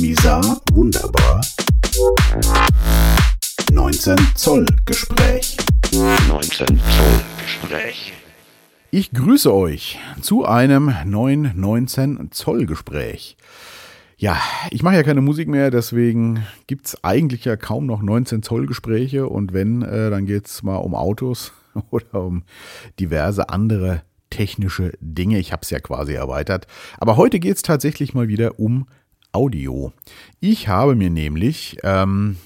Misa wunderbar. 19 Zoll Gespräch. 19 Zoll Gespräch. Ich grüße euch zu einem neuen 19 Zoll Gespräch. Ja, ich mache ja keine Musik mehr, deswegen gibt's eigentlich ja kaum noch 19 Zoll Gespräche und wenn, äh, dann geht's mal um Autos oder um diverse andere technische Dinge. Ich habe es ja quasi erweitert. Aber heute geht's tatsächlich mal wieder um Audio. Ich habe mir nämlich ähm,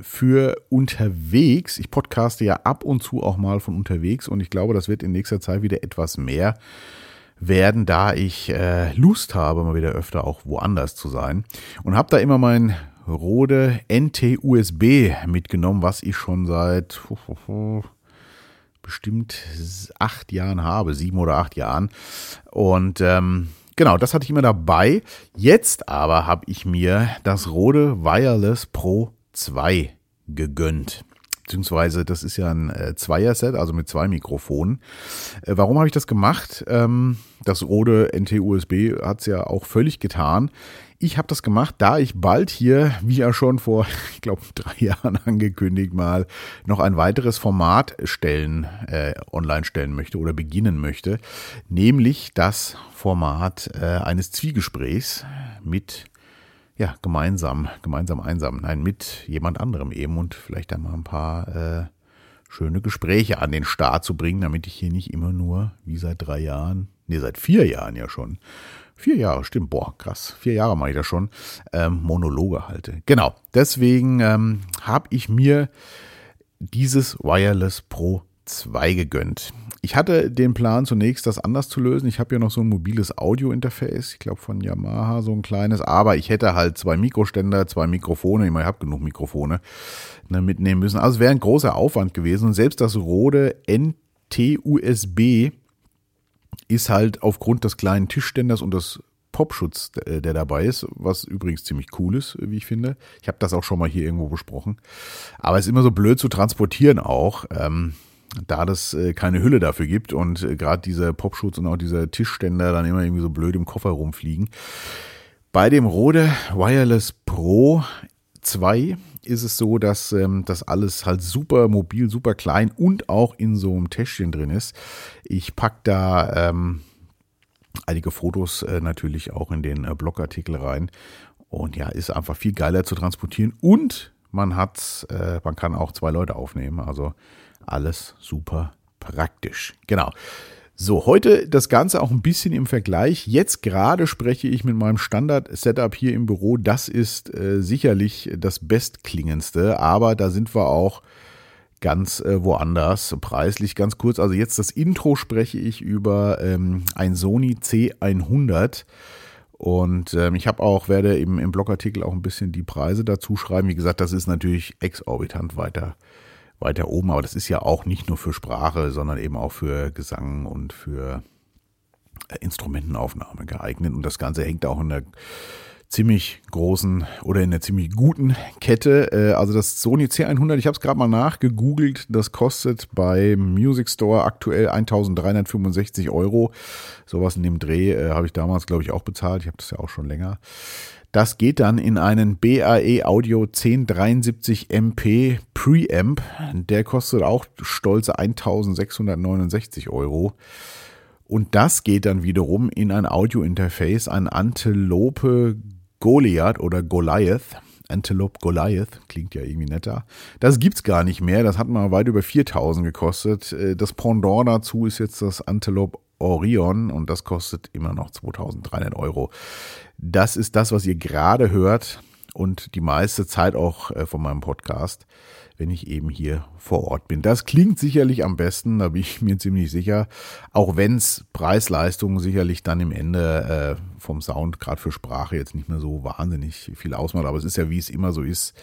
für unterwegs, ich podcaste ja ab und zu auch mal von unterwegs und ich glaube, das wird in nächster Zeit wieder etwas mehr werden, da ich äh, Lust habe, mal wieder öfter auch woanders zu sein. Und habe da immer mein Rode NT-USB mitgenommen, was ich schon seit bestimmt acht Jahren habe, sieben oder acht Jahren. Und ähm, genau, das hatte ich immer dabei. Jetzt aber habe ich mir das Rode Wireless Pro 2 gegönnt. Beziehungsweise, das ist ja ein äh, Zweier-Set, also mit zwei Mikrofonen. Äh, warum habe ich das gemacht? Ähm, das Rode NT-USB hat es ja auch völlig getan. Ich habe das gemacht, da ich bald hier, wie ja schon vor, ich glaube, drei Jahren angekündigt, mal noch ein weiteres Format stellen, äh, online stellen möchte oder beginnen möchte, nämlich das Format äh, eines Zwiegesprächs mit ja, gemeinsam, gemeinsam einsam, nein, mit jemand anderem eben und vielleicht einmal ein paar äh, schöne Gespräche an den Start zu bringen, damit ich hier nicht immer nur, wie seit drei Jahren, nee, seit vier Jahren ja schon, Vier Jahre, stimmt. Boah, krass. Vier Jahre mache ich das schon. Ähm, Monologe halte. Genau. Deswegen ähm, habe ich mir dieses Wireless Pro 2 gegönnt. Ich hatte den Plan zunächst, das anders zu lösen. Ich habe ja noch so ein mobiles Audio-Interface, ich glaube von Yamaha, so ein kleines, aber ich hätte halt zwei Mikroständer, zwei Mikrofone, ich, meine, ich habe genug Mikrofone, ne, mitnehmen müssen. Also es wäre ein großer Aufwand gewesen. Und selbst das Rode NT-USB ist halt aufgrund des kleinen Tischständers und des Popschutz, äh, der dabei ist, was übrigens ziemlich cool ist, wie ich finde. Ich habe das auch schon mal hier irgendwo besprochen. Aber es ist immer so blöd zu transportieren auch, ähm, da das äh, keine Hülle dafür gibt und äh, gerade dieser Popschutz und auch dieser Tischständer dann immer irgendwie so blöd im Koffer rumfliegen. Bei dem Rode Wireless Pro 2 ist es so, dass ähm, das alles halt super mobil, super klein und auch in so einem Täschchen drin ist. Ich packe da ähm, einige Fotos äh, natürlich auch in den äh, Blogartikel rein. Und ja, ist einfach viel geiler zu transportieren und man hat, äh, man kann auch zwei Leute aufnehmen. Also alles super praktisch. Genau. So, heute das Ganze auch ein bisschen im Vergleich. Jetzt gerade spreche ich mit meinem Standard-Setup hier im Büro. Das ist äh, sicherlich das bestklingendste, aber da sind wir auch ganz äh, woanders, preislich ganz kurz. Also jetzt das Intro spreche ich über ähm, ein Sony C100. Und ähm, ich habe auch, werde im, im Blogartikel auch ein bisschen die Preise dazu schreiben. Wie gesagt, das ist natürlich exorbitant weiter weiter oben. Aber das ist ja auch nicht nur für Sprache, sondern eben auch für Gesang und für äh, Instrumentenaufnahme geeignet. Und das Ganze hängt auch in der ziemlich großen oder in der ziemlich guten Kette. Äh, also das Sony C100, ich habe es gerade mal nachgegoogelt, das kostet beim Music Store aktuell 1365 Euro. Sowas in dem Dreh äh, habe ich damals, glaube ich, auch bezahlt. Ich habe das ja auch schon länger. Das geht dann in einen BAE Audio 1073 MP Preamp. Der kostet auch stolze 1669 Euro. Und das geht dann wiederum in ein Audio-Interface, ein Antelope Goliath oder Goliath. Antelope Goliath, klingt ja irgendwie netter. Das gibt's gar nicht mehr, das hat mal weit über 4000 gekostet. Äh, das Pendant dazu ist jetzt das Antelope Orion und das kostet immer noch 2300 Euro. Das ist das, was ihr gerade hört und die meiste Zeit auch äh, von meinem Podcast, wenn ich eben hier vor Ort bin. Das klingt sicherlich am besten, da bin ich mir ziemlich sicher, auch wenn es Preis-Leistung sicherlich dann im Ende äh, vom Sound gerade für Sprache jetzt nicht mehr so wahnsinnig viel ausmacht, aber es ist ja wie es immer so ist,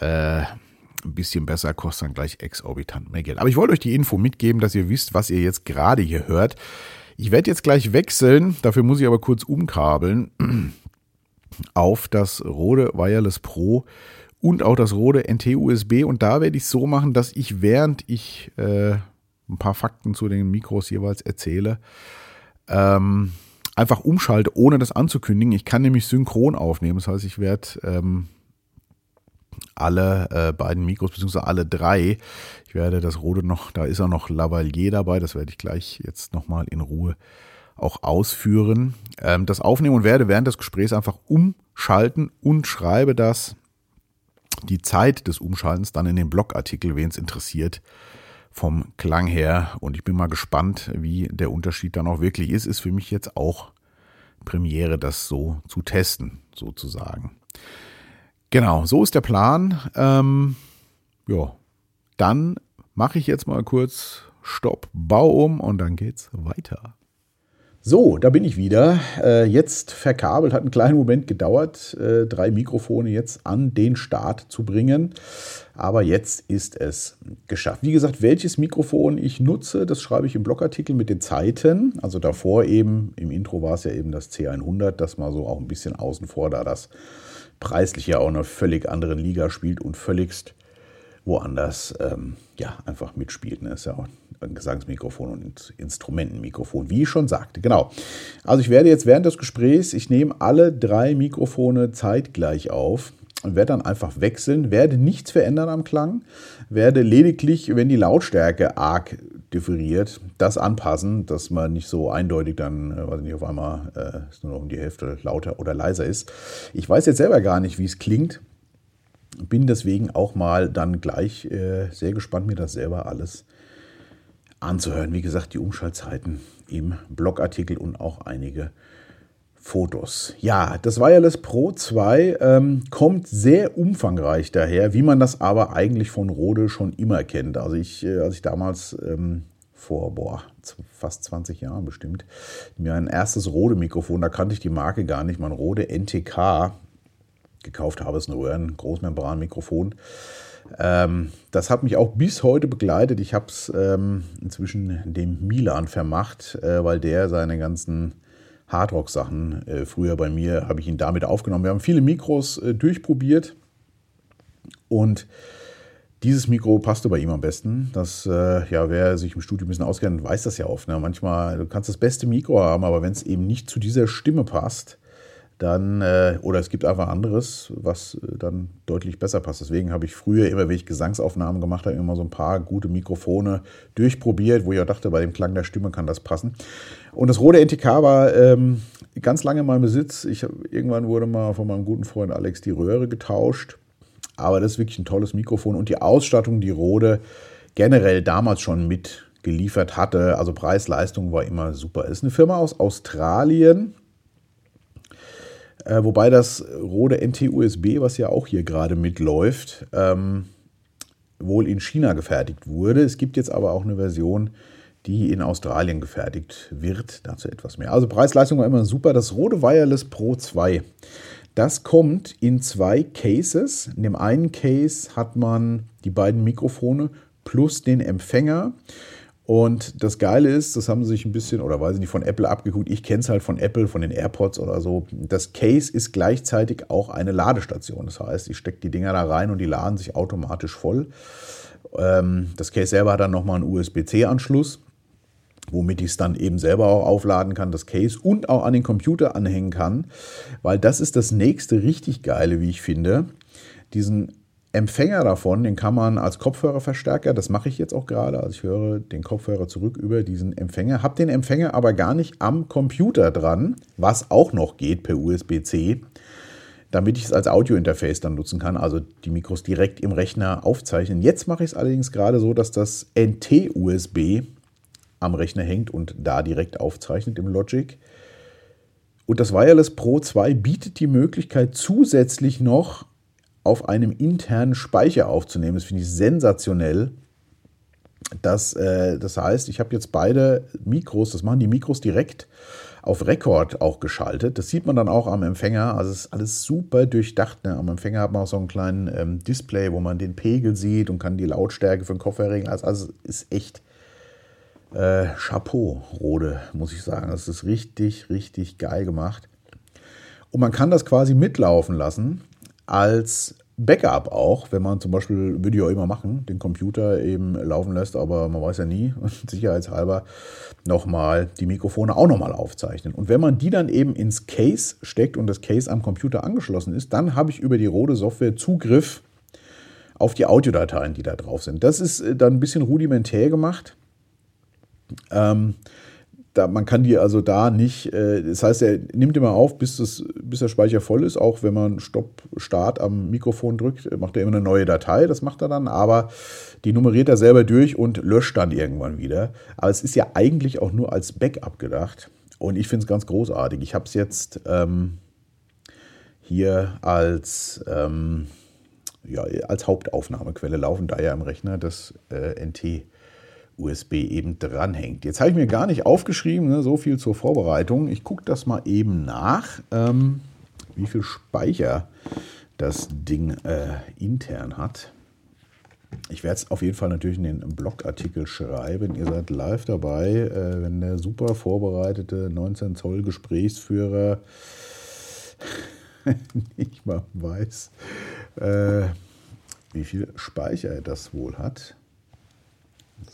äh, ein bisschen besser kostet dann gleich exorbitant mehr Geld. Aber ich wollte euch die Info mitgeben, dass ihr wisst, was ihr jetzt gerade hier hört. Ich werde jetzt gleich wechseln, dafür muss ich aber kurz umkabeln auf das Rode Wireless Pro und auch das Rode NT-USB. Und da werde ich es so machen, dass ich, während ich äh, ein paar Fakten zu den Mikros jeweils erzähle, ähm, einfach umschalte, ohne das anzukündigen. Ich kann nämlich synchron aufnehmen. Das heißt, ich werde ähm, alle äh, beiden Mikros, beziehungsweise alle drei, ich werde das Rode noch, da ist auch noch Lavalier dabei, das werde ich gleich jetzt nochmal in Ruhe auch ausführen. Ähm, das aufnehmen und werde während des Gesprächs einfach umschalten und schreibe das, die Zeit des Umschaltens dann in den Blogartikel, wen es interessiert, vom Klang her. Und ich bin mal gespannt, wie der Unterschied dann auch wirklich ist. Ist für mich jetzt auch Premiere, das so zu testen, sozusagen. Genau, so ist der Plan. Ähm, ja, dann mache ich jetzt mal kurz Stopp, Bau um und dann geht's weiter. So, da bin ich wieder. Äh, jetzt verkabelt, hat einen kleinen Moment gedauert, äh, drei Mikrofone jetzt an den Start zu bringen. Aber jetzt ist es geschafft. Wie gesagt, welches Mikrofon ich nutze, das schreibe ich im Blogartikel mit den Zeiten. Also davor eben, im Intro war es ja eben das C100, das mal so auch ein bisschen außen vor, da das preislich ja auch in einer völlig anderen Liga spielt und völligst woanders ähm, ja, einfach mitspielt. Ne? Ist ja auch ein Gesangsmikrofon und Instrumentenmikrofon, wie ich schon sagte. Genau. Also ich werde jetzt während des Gesprächs, ich nehme alle drei Mikrofone zeitgleich auf und werde dann einfach wechseln, werde nichts verändern am Klang, werde lediglich, wenn die Lautstärke arg differiert, das anpassen, dass man nicht so eindeutig dann, äh, weiß nicht, auf einmal äh, nur noch um die Hälfte lauter oder leiser ist. Ich weiß jetzt selber gar nicht, wie es klingt bin deswegen auch mal dann gleich äh, sehr gespannt, mir das selber alles anzuhören. Wie gesagt, die Umschaltzeiten im Blogartikel und auch einige Fotos. Ja, das Wireless Pro 2 ähm, kommt sehr umfangreich daher, wie man das aber eigentlich von Rode schon immer kennt. Also ich, äh, als ich damals ähm, vor boah, fast 20 Jahren bestimmt, mir ein erstes Rode-Mikrofon, da kannte ich die Marke gar nicht, mein Rode NTK gekauft habe, ist ein Röhren-Großmembran-Mikrofon. Ähm, das hat mich auch bis heute begleitet. Ich habe es ähm, inzwischen dem Milan vermacht, äh, weil der seine ganzen Hardrock-Sachen äh, früher bei mir, habe ich ihn damit aufgenommen. Wir haben viele Mikros äh, durchprobiert und dieses Mikro passte bei ihm am besten. Das, äh, ja, wer sich im Studio ein bisschen auskennt, weiß das ja oft. Ne? Manchmal, du kannst das beste Mikro haben, aber wenn es eben nicht zu dieser Stimme passt, dann, äh, oder es gibt einfach anderes, was äh, dann deutlich besser passt. Deswegen habe ich früher immer, wenn ich Gesangsaufnahmen gemacht habe, immer so ein paar gute Mikrofone durchprobiert, wo ich auch dachte, bei dem Klang der Stimme kann das passen. Und das Rode NTK war ähm, ganz lange in meinem Besitz. Ich, irgendwann wurde mal von meinem guten Freund Alex die Röhre getauscht. Aber das ist wirklich ein tolles Mikrofon und die Ausstattung, die Rode generell damals schon mitgeliefert hatte, also Preis-Leistung war immer super. Es ist eine Firma aus Australien, äh, wobei das Rode NT-USB, was ja auch hier gerade mitläuft, ähm, wohl in China gefertigt wurde. Es gibt jetzt aber auch eine Version, die in Australien gefertigt wird. Dazu etwas mehr. Also Preis-Leistung war immer super. Das Rode Wireless Pro 2. Das kommt in zwei Cases. In dem einen Case hat man die beiden Mikrofone plus den Empfänger. Und das Geile ist, das haben sie sich ein bisschen, oder weiß ich nicht, von Apple abgeguckt. Ich kenne es halt von Apple, von den AirPods oder so. Das Case ist gleichzeitig auch eine Ladestation. Das heißt, ich stecke die Dinger da rein und die laden sich automatisch voll. Ähm, das Case selber hat dann nochmal einen USB-C-Anschluss, womit ich es dann eben selber auch aufladen kann, das Case, und auch an den Computer anhängen kann. Weil das ist das nächste richtig Geile, wie ich finde. Diesen Empfänger davon, den kann man als Kopfhörerverstärker, das mache ich jetzt auch gerade, also ich höre den Kopfhörer zurück über diesen Empfänger, habe den Empfänger aber gar nicht am Computer dran, was auch noch geht per USB-C, damit ich es als Audiointerface dann nutzen kann, also die Mikros direkt im Rechner aufzeichnen. Jetzt mache ich es allerdings gerade so, dass das NT-USB am Rechner hängt und da direkt aufzeichnet im Logic. Und das Wireless Pro 2 bietet die Möglichkeit zusätzlich noch auf einem internen Speicher aufzunehmen. Das finde ich sensationell. Das, äh, das heißt, ich habe jetzt beide Mikros, das machen die Mikros direkt auf Rekord auch geschaltet. Das sieht man dann auch am Empfänger. Also ist alles super durchdacht. Ne? Am Empfänger hat man auch so einen kleinen ähm, Display, wo man den Pegel sieht und kann die Lautstärke für den Kopfhörer regeln. Also, also ist echt äh, Chapeau, Rode, muss ich sagen. Das ist richtig, richtig geil gemacht. Und man kann das quasi mitlaufen lassen als Backup auch, wenn man zum Beispiel, würde ich auch immer machen, den Computer eben laufen lässt, aber man weiß ja nie, sicherheitshalber nochmal die Mikrofone auch nochmal aufzeichnen. Und wenn man die dann eben ins Case steckt und das Case am Computer angeschlossen ist, dann habe ich über die Rode Software Zugriff auf die Audiodateien, die da drauf sind. Das ist äh, dann ein bisschen rudimentär gemacht. Ähm, da, man kann die also da nicht, äh, das heißt, er nimmt immer auf, bis, das, bis der Speicher voll ist. Auch wenn man Stopp, Start am Mikrofon drückt, macht er immer eine neue Datei, das macht er dann, aber die nummeriert er selber durch und löscht dann irgendwann wieder. Aber es ist ja eigentlich auch nur als Backup gedacht. Und ich finde es ganz großartig. Ich habe es jetzt ähm, hier als, ähm, ja, als Hauptaufnahmequelle laufen, da ja im Rechner das äh, NT USB eben dranhängt. Jetzt habe ich mir gar nicht aufgeschrieben, ne, so viel zur Vorbereitung. Ich gucke das mal eben nach, ähm, wie viel Speicher das Ding äh, intern hat. Ich werde es auf jeden Fall natürlich in den Blogartikel schreiben. Ihr seid live dabei, äh, wenn der super vorbereitete 19 Zoll Gesprächsführer nicht mal weiß, äh, wie viel Speicher das wohl hat.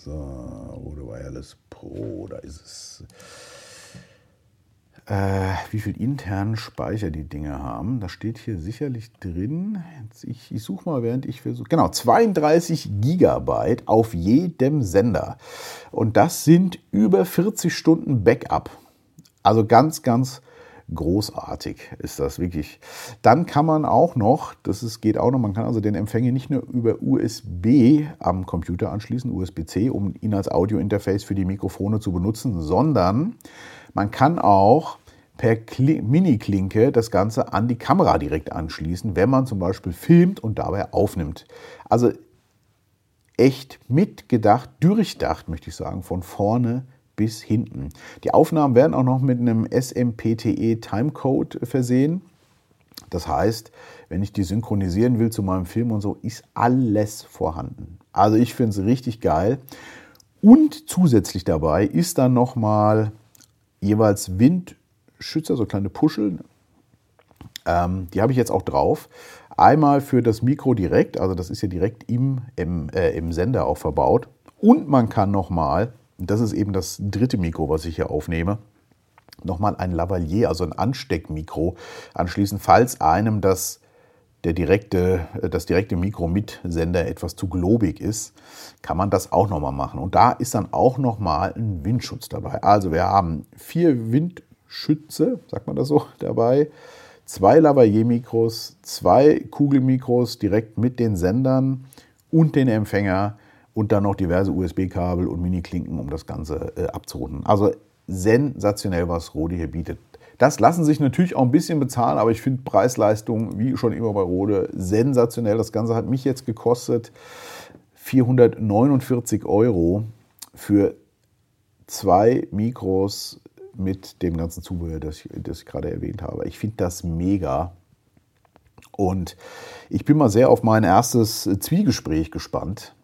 So, Rode Wireless Pro, da ist es. Äh, wie viel internen Speicher die Dinge haben. Das steht hier sicherlich drin. Jetzt, ich, ich suche mal, während ich versuche. Genau, 32 Gigabyte auf jedem Sender. Und das sind über 40 Stunden Backup. Also ganz, ganz großartig ist das wirklich. Dann kann man auch noch, das ist, geht auch noch, man kann also den Empfänger nicht nur über USB am Computer anschließen, USB-C, um ihn als Audio-Interface für die Mikrofone zu benutzen, sondern man kann auch per Mini-Klinke das Ganze an die Kamera direkt anschließen, wenn man zum Beispiel filmt und dabei aufnimmt. Also echt mitgedacht, durchdacht, möchte ich sagen, von vorne bis hinten. Die Aufnahmen werden auch noch mit einem SMPTE Timecode versehen. Das heißt, wenn ich die synchronisieren will zu meinem Film und so, ist alles vorhanden. Also ich finde es richtig geil. Und zusätzlich dabei ist dann nochmal jeweils Windschützer, so kleine Puscheln. Ähm, die habe ich jetzt auch drauf. Einmal für das Mikro direkt, also das ist ja direkt im, im, äh, im Sender auch verbaut. Und man kann nochmal das ist eben das dritte Mikro, was ich hier aufnehme, nochmal ein Lavalier, also ein Ansteckmikro anschließen, falls einem das, der direkte, das direkte Mikro mit Sender etwas zu globig ist, kann man das auch nochmal machen. Und da ist dann auch nochmal ein Windschutz dabei. Also wir haben vier Windschütze, sagt man das so, dabei, zwei Lavalier-Mikros, zwei Kugelmikros direkt mit den Sendern und den Empfänger und dann noch diverse USB-Kabel und Mini-Klinken, um das Ganze äh, abzurunden. Also sensationell, was Rode hier bietet. Das lassen sich natürlich auch ein bisschen bezahlen, aber ich finde Preis-Leistung, wie schon immer bei Rode, sensationell. Das Ganze hat mich jetzt gekostet 449 Euro für zwei Mikros mit dem ganzen Zubehör, das ich, das ich gerade erwähnt habe. Ich finde das mega. Und ich bin mal sehr auf mein erstes Zwiegespräch gespannt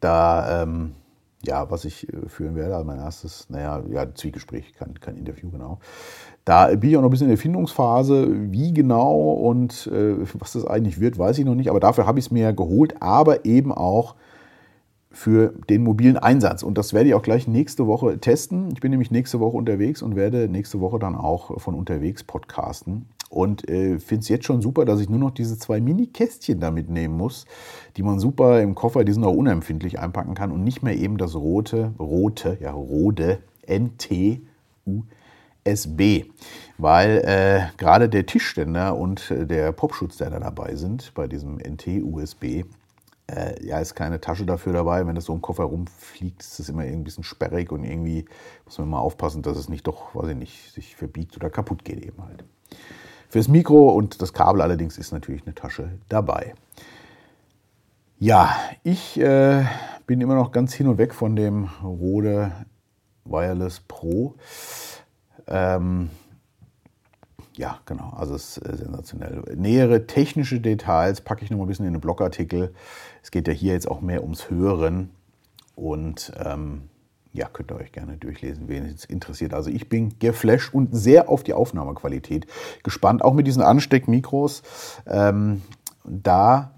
da, ähm, ja, was ich äh, führen werde, also mein erstes, naja, ja, Zwiegespräch, kein, kein Interview, genau. Da bin ich auch noch ein bisschen in der Findungsphase, wie genau und äh, was das eigentlich wird, weiß ich noch nicht, aber dafür habe ich es mir geholt, aber eben auch für den mobilen Einsatz. Und das werde ich auch gleich nächste Woche testen. Ich bin nämlich nächste Woche unterwegs und werde nächste Woche dann auch von unterwegs podcasten. Und äh, finde es jetzt schon super, dass ich nur noch diese zwei Mini-Kästchen da mitnehmen muss, die man super im Koffer, die sind auch unempfindlich einpacken kann und nicht mehr eben das rote, rote, ja, Rode NT USB. Weil äh, gerade der Tischständer und der Popschutz, der da dabei sind, bei diesem NT USB, äh, ja, ist keine Tasche dafür dabei. Wenn das so im Koffer rumfliegt, ist das immer irgendwie ein bisschen sperrig und irgendwie muss man mal aufpassen, dass es nicht doch, weiß ich nicht, sich verbiegt oder kaputt geht eben halt. Fürs Mikro und das Kabel allerdings ist natürlich eine Tasche dabei. Ja, ich äh, bin immer noch ganz hin und weg von dem Rode Wireless Pro. Ähm, ja, genau, also es ist äh, sensationell. Nähere technische Details packe ich noch mal ein bisschen in den Blogartikel. Es geht ja hier jetzt auch mehr ums Hören und ähm, ja, könnt ihr euch gerne durchlesen, wen es interessiert. Also ich bin geflasht und sehr auf die Aufnahmequalität gespannt, auch mit diesen Ansteckmikros. Ähm, da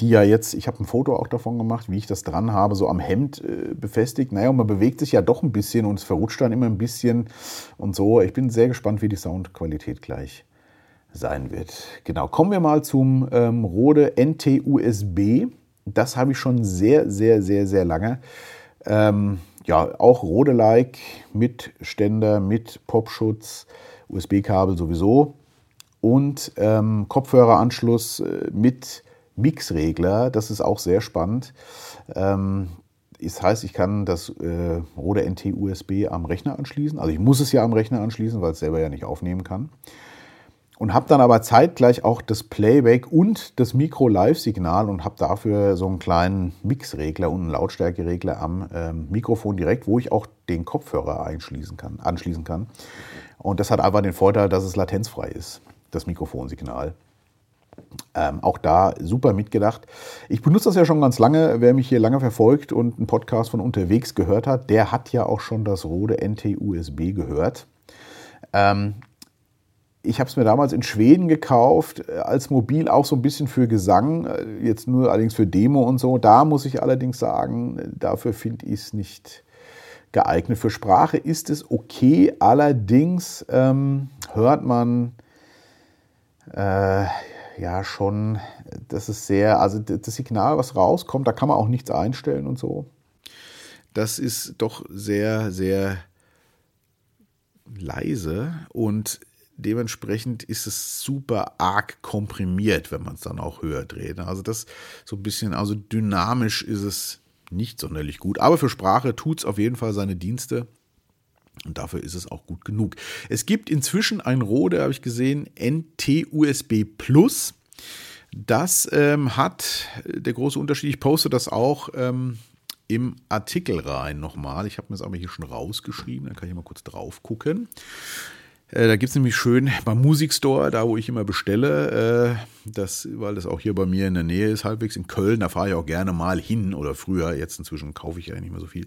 die ja jetzt, ich habe ein Foto auch davon gemacht, wie ich das dran habe, so am Hemd äh, befestigt. Naja, und man bewegt sich ja doch ein bisschen und es verrutscht dann immer ein bisschen und so. Ich bin sehr gespannt, wie die Soundqualität gleich sein wird. Genau, kommen wir mal zum ähm, Rode NT-USB. Das habe ich schon sehr, sehr, sehr, sehr lange. Ähm, ja, auch Rode-like mit Ständer, mit Popschutz, USB-Kabel sowieso und ähm, Kopfhöreranschluss äh, mit Mixregler. Das ist auch sehr spannend. Ähm, das heißt, ich kann das äh, Rode NT USB am Rechner anschließen. Also ich muss es ja am Rechner anschließen, weil es selber ja nicht aufnehmen kann. Und habe dann aber zeitgleich auch das Playback und das Mikro-Live-Signal und habe dafür so einen kleinen Mixregler und einen Lautstärkeregler am ähm, Mikrofon direkt, wo ich auch den Kopfhörer einschließen kann, anschließen kann. Und das hat einfach den Vorteil, dass es latenzfrei ist, das Mikrofonsignal. Ähm, auch da super mitgedacht. Ich benutze das ja schon ganz lange. Wer mich hier lange verfolgt und einen Podcast von unterwegs gehört hat, der hat ja auch schon das Rode NT-USB gehört. Ähm, ich habe es mir damals in Schweden gekauft, äh, als Mobil auch so ein bisschen für Gesang, äh, jetzt nur allerdings für Demo und so. Da muss ich allerdings sagen, dafür finde ich es nicht geeignet. Für Sprache ist es okay, allerdings ähm, hört man äh, ja schon, das ist sehr, also das Signal, was rauskommt, da kann man auch nichts einstellen und so. Das ist doch sehr, sehr leise und dementsprechend ist es super arg komprimiert, wenn man es dann auch höher dreht. Also das so ein bisschen, also dynamisch ist es nicht sonderlich gut. Aber für Sprache tut es auf jeden Fall seine Dienste. Und dafür ist es auch gut genug. Es gibt inzwischen ein Rode, habe ich gesehen, NT-USB Plus. Das ähm, hat der große Unterschied, ich poste das auch ähm, im Artikel rein nochmal. Ich habe mir das aber hier schon rausgeschrieben, dann kann ich mal kurz drauf gucken. Äh, da gibt es nämlich schön beim Musikstore, da wo ich immer bestelle, äh, das, weil das auch hier bei mir in der Nähe ist, halbwegs in Köln, da fahre ich auch gerne mal hin oder früher, jetzt inzwischen kaufe ich ja nicht mehr so viel.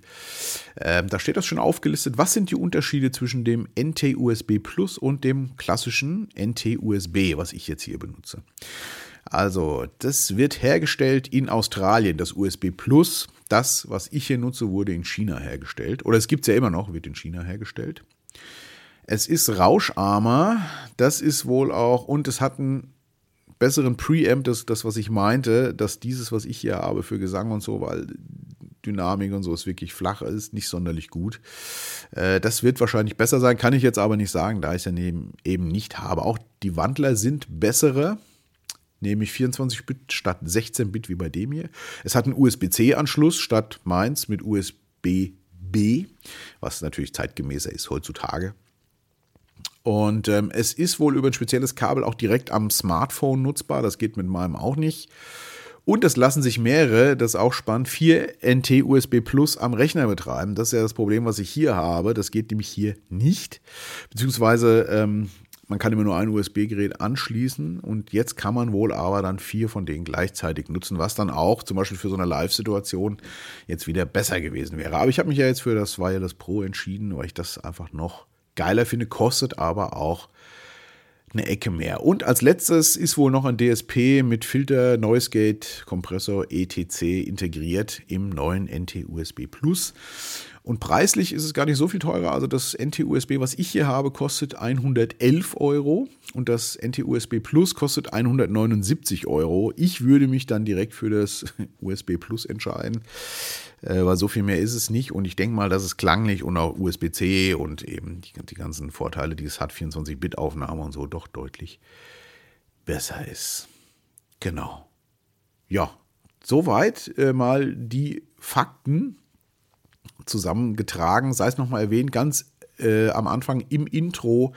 Äh, da steht das schon aufgelistet, was sind die Unterschiede zwischen dem NT-USB Plus und dem klassischen NT-USB, was ich jetzt hier benutze. Also, das wird hergestellt in Australien, das USB Plus. Das, was ich hier nutze, wurde in China hergestellt. Oder es gibt es ja immer noch, wird in China hergestellt. Es ist rauscharmer, das ist wohl auch, und es hat einen besseren Preamp, das, das, was ich meinte, dass dieses, was ich hier habe für Gesang und so, weil Dynamik und so ist wirklich flach, ist nicht sonderlich gut. Äh, das wird wahrscheinlich besser sein, kann ich jetzt aber nicht sagen, da ich es ja eben nicht habe. Auch die Wandler sind bessere, nämlich 24-Bit statt 16-Bit wie bei dem hier. Es hat einen USB-C-Anschluss statt meins mit USB-B, was natürlich zeitgemäßer ist heutzutage. Und ähm, es ist wohl über ein spezielles Kabel auch direkt am Smartphone nutzbar. Das geht mit meinem auch nicht. Und es lassen sich mehrere, das ist auch spannend, 4 NT USB Plus am Rechner betreiben. Das ist ja das Problem, was ich hier habe. Das geht nämlich hier nicht. Beziehungsweise ähm, man kann immer nur ein USB-Gerät anschließen und jetzt kann man wohl aber dann vier von denen gleichzeitig nutzen, was dann auch zum Beispiel für so eine Live-Situation jetzt wieder besser gewesen wäre. Aber ich habe mich ja jetzt für das Wireless Pro entschieden, weil ich das einfach noch geiler finde, kostet aber auch eine Ecke mehr. Und als letztes ist wohl noch ein DSP mit Filter, Noise Gate, Kompressor, etc. integriert im neuen NT-USB Plus. Und preislich ist es gar nicht so viel teurer. Also das NT-USB, was ich hier habe, kostet 111 Euro und das NT-USB Plus kostet 179 Euro. Ich würde mich dann direkt für das USB Plus entscheiden, äh, weil so viel mehr ist es nicht. Und ich denke mal, dass es klanglich und auch USB-C und eben die, ganzen Vorteile, die es hat, 24-Bit-Aufnahme und so, doch deutlich besser ist. Genau. Ja, soweit äh, mal die Fakten zusammengetragen. Sei es nochmal erwähnt, ganz äh, am Anfang im Intro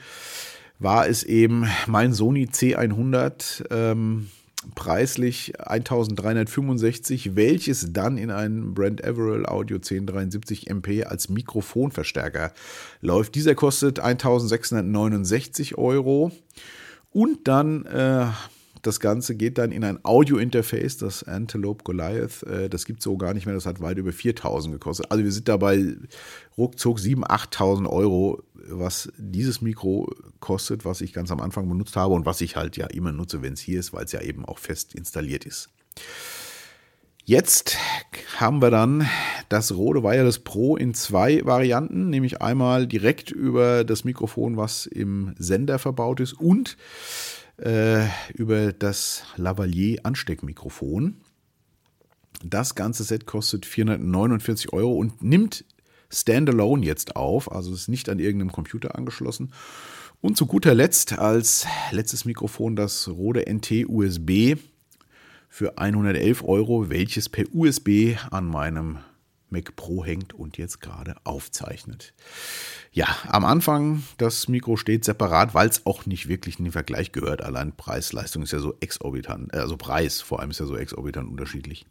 war es eben mein Sony C100. Ähm, preislich 1365, welches dann in einen Brand Everall Audio 1073 MP als Mikrofonverstärker läuft. Dieser kostet 1669 Euro. Und dann äh, das Ganze geht dann in ein Audio-Interface, das Antelope Goliath. Äh, das gibt es so gar nicht mehr, das hat weit über 4000 gekostet. Also wir sind dabei ruckzuck 7.000, 8.000 Euro, was dieses Mikro kostet, was ich ganz am Anfang benutzt habe und was ich halt ja immer nutze, wenn es hier ist, weil es ja eben auch fest installiert ist. Jetzt haben wir dann das Rode Wireless Pro in zwei Varianten, nämlich einmal direkt über das Mikrofon, was im Sender verbaut ist, und äh, über das Lavalier Ansteckmikrofon. Das ganze Set kostet 449 Euro und nimmt Standalone jetzt auf, also ist nicht an irgendeinem Computer angeschlossen. Und zu guter Letzt als letztes Mikrofon das Rode NT USB für 111 Euro, welches per USB an meinem Mac Pro hängt und jetzt gerade aufzeichnet. Ja, am Anfang, das Mikro steht separat, weil es auch nicht wirklich in den Vergleich gehört. Allein Preis-Leistung ist ja so exorbitant, äh, also Preis vor allem ist ja so exorbitant unterschiedlich.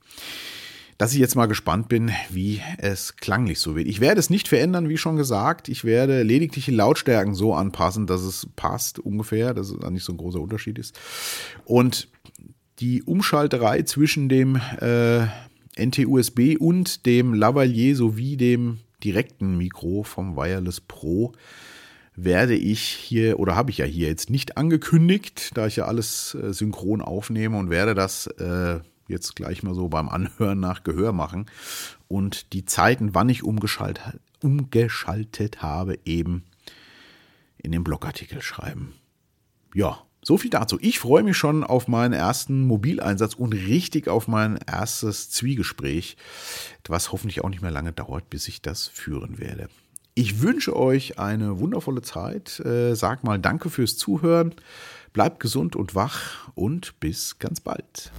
Dass ich jetzt mal gespannt bin, wie es klanglich so wird. Ich werde es nicht verändern, wie schon gesagt. Ich werde lediglich die Lautstärken so anpassen, dass es passt ungefähr, dass es nicht so ein großer Unterschied ist. Und die Umschalterei zwischen dem äh, NT-USB und dem Lavalier sowie dem direkten Mikro vom Wireless Pro werde ich hier oder habe ich ja hier jetzt nicht angekündigt, da ich ja alles äh, synchron aufnehme und werde das äh, jetzt gleich mal so beim Anhören nach Gehör machen und die Zeiten, wann ich umgeschaltet, umgeschaltet habe, eben in den Blogartikel schreiben. Ja, so viel dazu. Ich freue mich schon auf meinen ersten Mobileinsatz und richtig auf mein erstes Zwiegespräch, was hoffentlich auch nicht mehr lange dauert, bis ich das führen werde. Ich wünsche euch eine wundervolle Zeit. Äh, sag mal Danke fürs Zuhören. Bleibt gesund und wach und bis ganz bald.